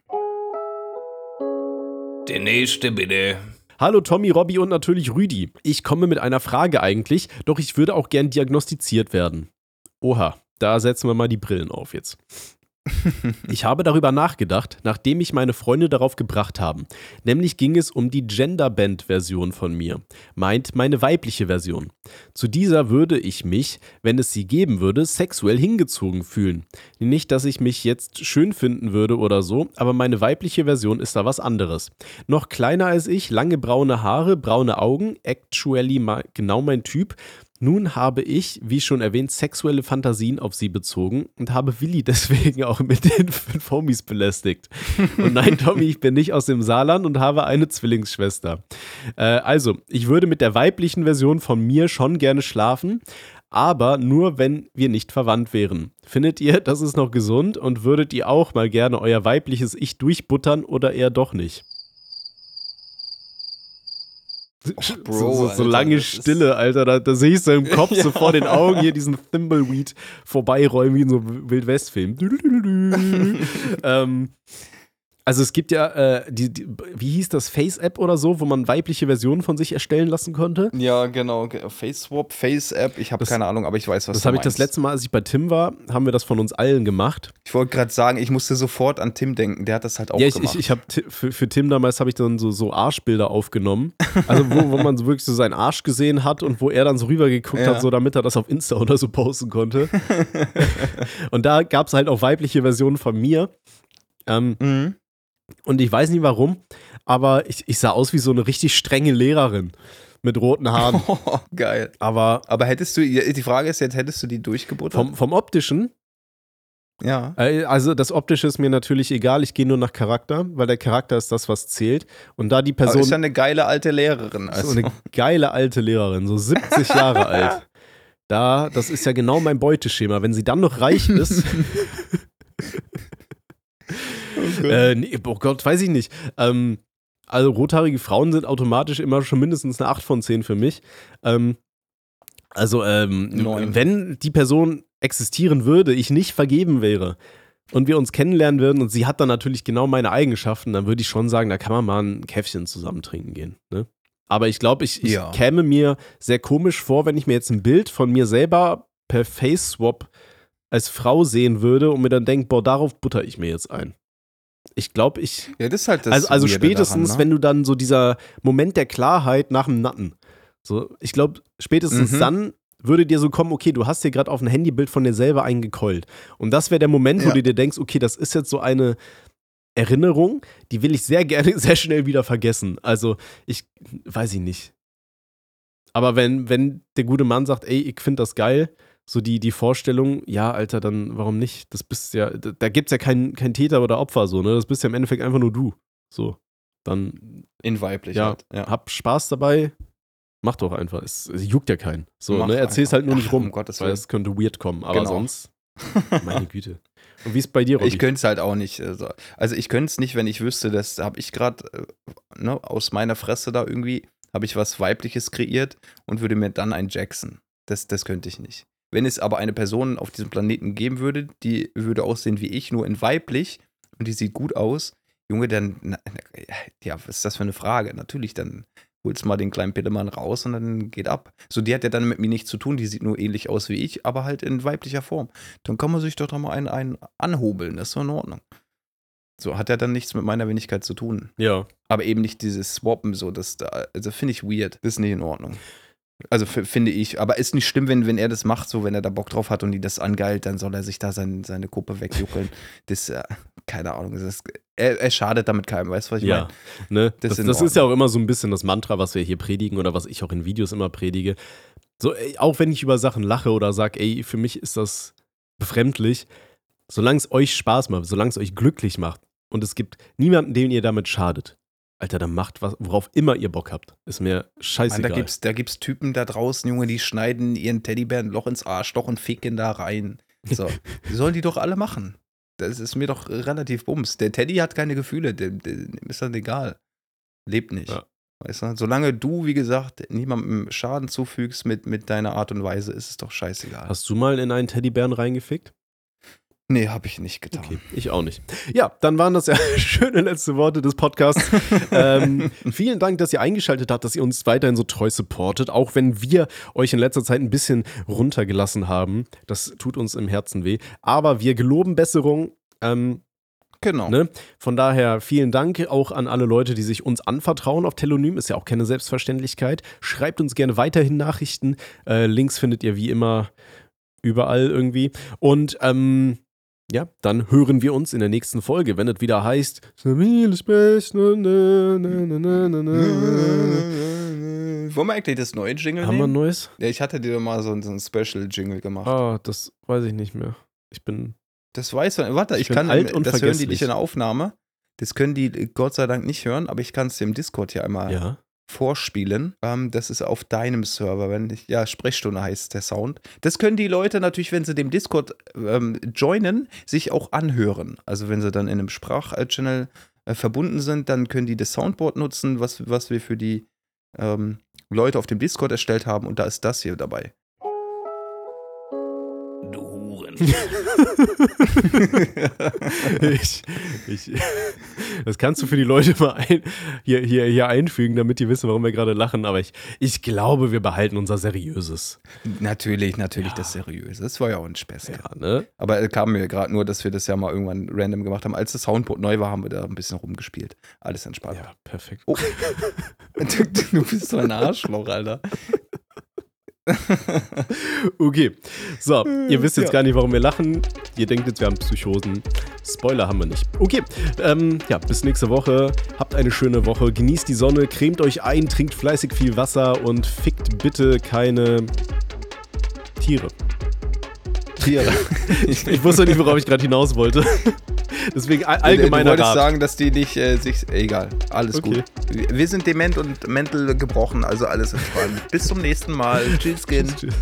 Der nächste bitte. Hallo Tommy, Robby und natürlich Rüdi. Ich komme mit einer Frage eigentlich, doch ich würde auch gern diagnostiziert werden. Oha, da setzen wir mal die Brillen auf jetzt. Ich habe darüber nachgedacht, nachdem mich meine Freunde darauf gebracht haben. Nämlich ging es um die Genderband-Version von mir. Meint meine weibliche Version. Zu dieser würde ich mich, wenn es sie geben würde, sexuell hingezogen fühlen. Nicht, dass ich mich jetzt schön finden würde oder so, aber meine weibliche Version ist da was anderes. Noch kleiner als ich, lange braune Haare, braune Augen, actually genau mein Typ. Nun habe ich, wie schon erwähnt, sexuelle Fantasien auf sie bezogen und habe Willi deswegen auch mit den fünf Homies belästigt. Und nein, Tommy, ich bin nicht aus dem Saarland und habe eine Zwillingsschwester. Äh, also, ich würde mit der weiblichen Version von mir schon gerne schlafen, aber nur, wenn wir nicht verwandt wären. Findet ihr, das ist noch gesund und würdet ihr auch mal gerne euer weibliches Ich durchbuttern oder eher doch nicht? Bro, so, so, so Alter, lange Stille, Alter. Da, da sehe ich so im Kopf, so vor den Augen hier diesen Thimbleweed vorbeirollen wie in so einem Wildwest-Film. ähm, also es gibt ja, äh, die, die, wie hieß das, Face-App oder so, wo man weibliche Versionen von sich erstellen lassen konnte. Ja, genau. ge- Face-Swap, Face-App. Ich habe Das- keine Ahnung, aber ich weiß, was Das du habe ich das letzte Mal, als ich bei Tim war, haben wir das von uns allen gemacht. Ich wollte gerade sagen, ich musste sofort an Tim denken. Der hat das halt auch ja, ich, gemacht. ich, ich habe für, für Tim damals habe ich dann so, so Arschbilder aufgenommen. Also wo, wo man so wirklich so seinen Arsch gesehen hat und wo er dann so rübergeguckt Ja. hat, so damit er das auf Insta oder so posten konnte. und da gab es halt auch weibliche Versionen von mir. Ähm, mhm. Und ich weiß nicht warum, aber ich, ich sah aus wie so eine richtig strenge Lehrerin mit roten Haaren. Oh, geil. Aber Aber hättest du, die Frage ist jetzt, hättest du die durchgebuttert? vom, vom optischen, ja. äh, also das optische ist mir natürlich egal, ich gehe nur nach Charakter, weil der Charakter ist das, was zählt. Und da die Aber Person ist ja eine geile alte Lehrerin. Also. So eine geile alte Lehrerin, so 70 Jahre alt. Da, das ist ja genau mein Beuteschema. Wenn sie dann noch reich ist. äh, nee, oh Gott, weiß ich nicht. Ähm, also rothaarige Frauen sind automatisch immer schon mindestens eine 8 von 10 für mich. Ähm, also, ähm, wenn die Person existieren würde, ich nicht vergeben wäre und wir uns kennenlernen würden und sie hat dann natürlich genau meine Eigenschaften, dann würde ich schon sagen, da kann man mal ein Käffchen zusammen trinken gehen. Ne? Aber ich glaube, ich, ich Ja. käme mir sehr komisch vor, wenn ich mir jetzt ein Bild von mir selber per Face-Swap als Frau sehen würde und mir dann denke, boah, darauf butter ich mir jetzt ein. Ich glaube, ich. ja, das ist halt das also also spätestens, daran, ne? wenn du dann so dieser Moment der Klarheit nach dem Natten. So, ich glaube, spätestens Mhm. dann würde dir so kommen, okay, du hast dir gerade auf ein Handybild von dir selber eingekeult. Und das wäre der Moment, wo Ja. du dir denkst, okay, das ist jetzt so eine Erinnerung, die will ich sehr gerne, sehr schnell wieder vergessen. Also, ich weiß ich nicht. Aber wenn, wenn der gute Mann sagt, ey, ich finde das geil, so die, die Vorstellung, ja, Alter, dann warum nicht? Das bist ja, da, da gibt es ja keinen kein Täter oder Opfer, so, ne? Das bist ja im Endeffekt einfach nur du. So. Dann. In weiblich, ja, halt. ja. Hab Spaß dabei, mach doch einfach. Es, es juckt ja keinen. So, mach ne? Erzähl's einfach. halt nur nicht rum, Ach, um weil es könnte weird kommen. Aber genau. sonst, meine Güte. Und wie ist bei dir, Robby? Ich könnte es halt auch nicht. Also, also ich könnte es nicht, wenn ich wüsste, das habe ich gerade äh, ne, aus meiner Fresse da irgendwie, habe ich was Weibliches kreiert und würde mir dann ein Jackson. Das, das könnte ich nicht. Wenn es aber eine Person auf diesem Planeten geben würde, die würde aussehen wie ich, nur in weiblich und die sieht gut aus, Junge, dann, na, ja, was ist das für eine Frage? Natürlich, dann holst mal den kleinen Pillemann raus und dann geht ab. So, die hat ja dann mit mir nichts zu tun, die sieht nur ähnlich aus wie ich, aber halt in weiblicher Form. Dann kann man sich doch da mal einen, einen anhobeln, das ist doch in Ordnung. So, hat ja dann nichts mit meiner Wenigkeit zu tun. Ja. Aber eben nicht dieses Swappen, so, das da, also finde ich weird. Das ist nicht in Ordnung. Also finde ich, aber ist nicht schlimm, wenn, wenn er das macht, so wenn er da Bock drauf hat und die das angeilt, dann soll er sich da sein, seine Kuppe wegjuckeln. das, äh, keine Ahnung, das, er, er, schadet damit keinem, weißt du, was ich ja, meine? Ne? Das, das, das ist ja auch immer so ein bisschen das Mantra, was wir hier predigen oder was ich auch in Videos immer predige. So, ey, auch wenn ich über Sachen lache oder sage, ey, für mich ist das befremdlich, solange es euch Spaß macht, solange es euch glücklich macht und es gibt niemanden, den ihr damit schadet, Alter, dann macht was, worauf immer ihr Bock habt. Ist mir scheißegal. Mann, da gibt's, da gibt's Typen da draußen, Junge, die schneiden ihren Teddybär ein Loch ins Arschloch und ficken da rein. So, sollen die doch alle machen. Das ist mir doch relativ bums. Der Teddy hat keine Gefühle, dem, dem ist dann egal. Lebt nicht. Ja. Weißt du? Solange du, wie gesagt, niemandem Schaden zufügst mit, mit deiner Art und Weise, ist es doch scheißegal. Hast du mal in einen Teddybären reingefickt? Nee, habe ich nicht getan. Okay, ich auch nicht. Ja, dann waren das ja schöne letzte Worte des Podcasts. ähm, vielen Dank, dass ihr eingeschaltet habt, dass ihr uns weiterhin so treu supportet, auch wenn wir euch in letzter Zeit ein bisschen runtergelassen haben. Das tut uns im Herzen weh. Aber wir geloben Besserung. Ähm, Genau. Ne? Von daher vielen Dank auch an alle Leute, die sich uns anvertrauen auf Telonym. Ist ja auch keine Selbstverständlichkeit. Schreibt uns gerne weiterhin Nachrichten. Äh, Links findet ihr wie immer überall irgendwie. Und ähm, ja, dann hören wir uns in der nächsten Folge, wenn es wieder heißt. Wollen wir eigentlich das neue Jingle Haben wir ein neues? Ja, ich hatte dir mal so ein, so ein Special-Jingle gemacht. Ah, das weiß ich nicht mehr. Ich bin. Das weiß man. Warte, ich, ich kann. Alt und das hören die nicht in der Aufnahme. Das können die Gott sei Dank nicht hören, aber ich kann es dir im Discord hier einmal ja vorspielen. Ähm, das ist auf deinem Server, wenn ich, ja, Sprechstunde heißt der Sound. Das können die Leute natürlich, wenn sie dem Discord ähm, joinen, sich auch anhören. Also wenn sie dann in einem Sprachchannel äh, verbunden sind, dann können die das Soundboard nutzen, was, was wir für die ähm, Leute auf dem Discord erstellt haben und da ist das hier dabei. ich, ich, das kannst du für die Leute mal ein, hier, hier, hier einfügen, damit die wissen, warum wir gerade lachen. Aber ich, ich glaube, wir behalten unser Seriöses. Natürlich, natürlich ja. das Seriöse. Das war ja auch ein Spaß. Ja, ne? Aber es kam mir gerade nur, dass wir das ja mal irgendwann random gemacht haben. Als das Soundboard neu war, haben wir da ein bisschen rumgespielt. Alles entspannt. Ja, perfekt. Oh. du, du bist so ein Arschloch, Alter. okay. So, ihr wisst jetzt ja. gar nicht, warum wir lachen. Ihr denkt jetzt, wir haben Psychosen. Spoiler haben wir nicht. Okay, ähm, ja, bis nächste Woche. Habt eine schöne Woche. Genießt die Sonne, cremt euch ein, trinkt fleißig viel Wasser und fickt bitte keine Tiere. Tiere. ich, ich wusste nicht, worauf ich gerade hinaus wollte. Deswegen allgemeiner Du wolltest sagen, dass die nicht äh, sich. Egal, alles okay. gut. Wir sind dement und mental gebrochen, also alles entspannt. Bis zum nächsten Mal. Tschüss, Skin. Tschüss.